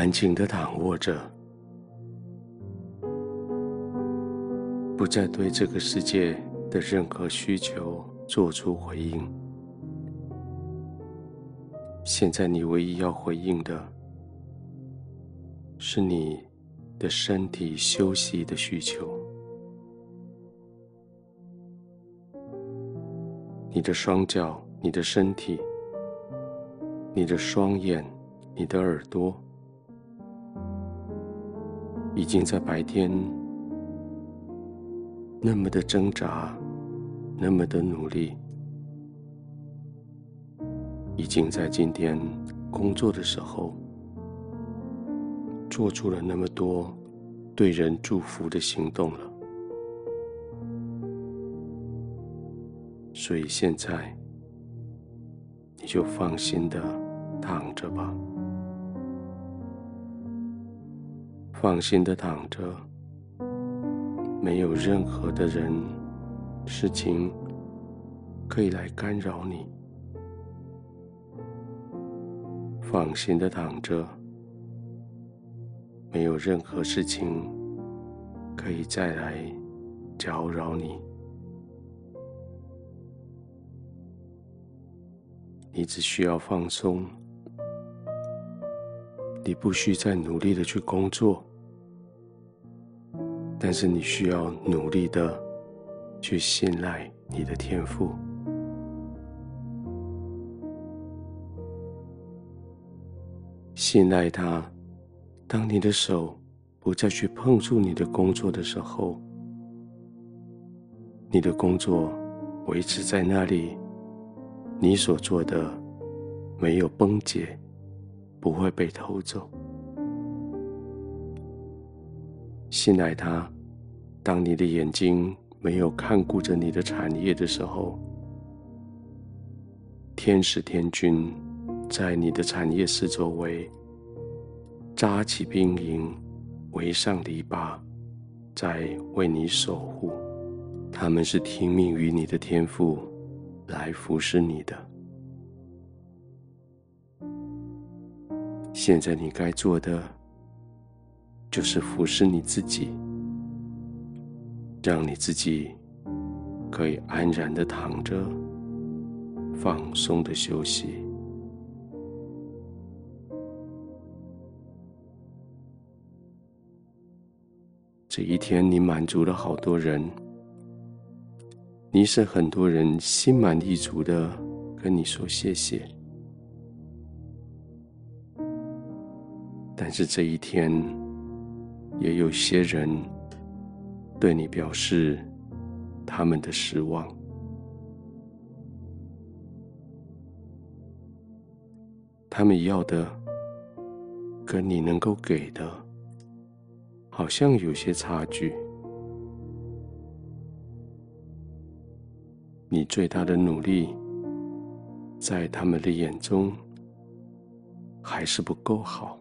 安静的躺卧着，不再对这个世界的任何需求做出回应。现在你唯一要回应的，是你的身体休息的需求。你的双脚、你的身体、你的双眼、你的耳朵，已经在白天那么的挣扎，那么的努力，已经在今天工作的时候做出了那么多对人祝福的行动了。所以现在，你就放心的躺着吧。放心的躺着，没有任何的人、事情可以来干扰你。放心的躺着，没有任何事情可以再来搅扰你。你只需要放松，你不需再努力的去工作。但是你需要努力的去信赖你的天赋，信赖他。当你的手不再去碰触你的工作的时候，你的工作维持在那里，你所做的没有崩解，不会被偷走。信赖他，当你的眼睛没有看顾着你的产业的时候，天使天军在你的产业四周围扎起兵营，围上篱笆，在为你守护。他们是听命于你的天父来服侍你的。现在你该做的，就是服侍你自己，让你自己可以安然的躺着，放松的休息。这一天，你满足了好多人，你使很多人心满意足的跟你说谢谢。但是这一天，也有些人对你表示他们的失望，他们要的跟你能够给的，好像有些差距。你最大的努力，在他们的眼中还是不够好。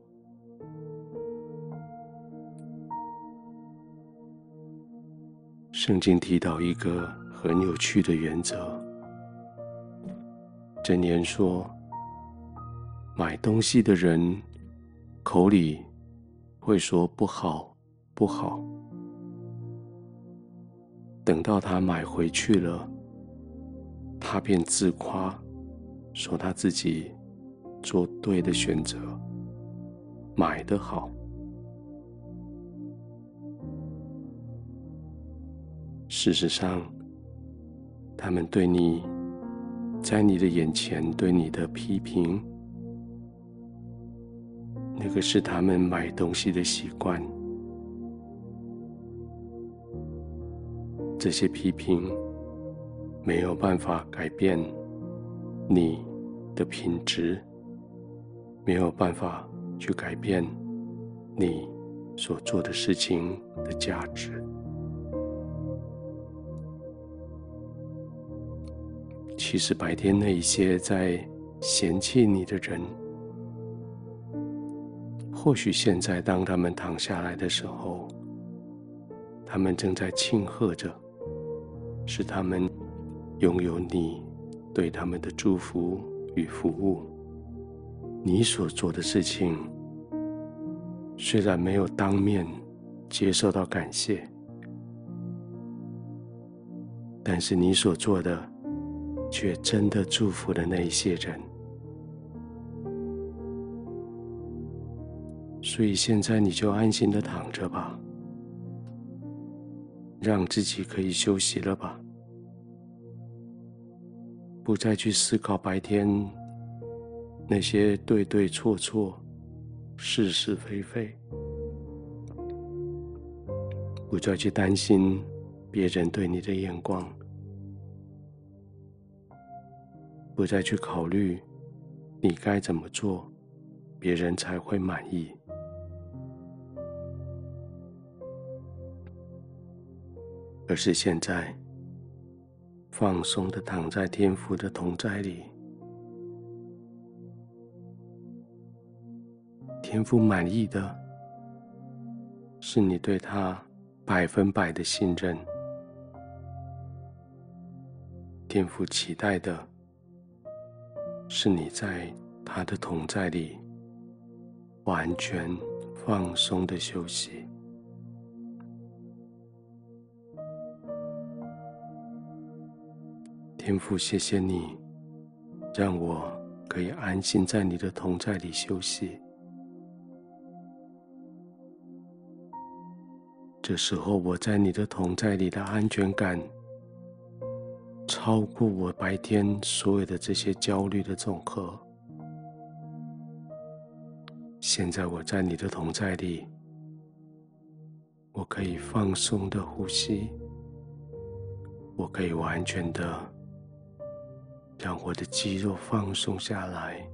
圣经提到一个很有趣的原则。箴言说，买东西的人口里会说不好，不好。等到他买回去了，他便自夸，说他自己做对的选择，买得好。事实上，他们对你，在你的眼前对你的批评，那个是他们买东西的习惯。这些批评没有办法改变你的品质，没有办法去改变你所做的事情的价值。其实白天那一些在嫌弃你的人，或许现在当他们躺下来的时候，他们正在庆贺着，是他们拥有你对他们的祝福与服务。你所做的事情，虽然没有当面接受到感谢，但是你所做的却真的祝福了那一些人。所以现在你就安心的躺着吧，让自己可以休息了吧，不再去思考白天那些对对错错。是是非非，不再去担心别人对你的眼光，不再去考虑你该怎么做，别人才会满意，而是现在放松的躺在天父的同在里。天父满意的，是你对他百分百的信任；天父期待的，是你在他的同在里完全放松的休息。天父，谢谢你，让我可以安心在你的同在里休息。这时候，我在你的同在里的安全感，超过我白天所有的这些焦虑的总和。现在我在你的同在里，我可以放松的呼吸，我可以完全的让我的肌肉放松下来，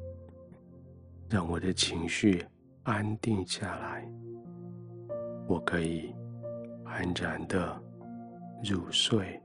让我的情绪安定下来，我可以。安然的入睡。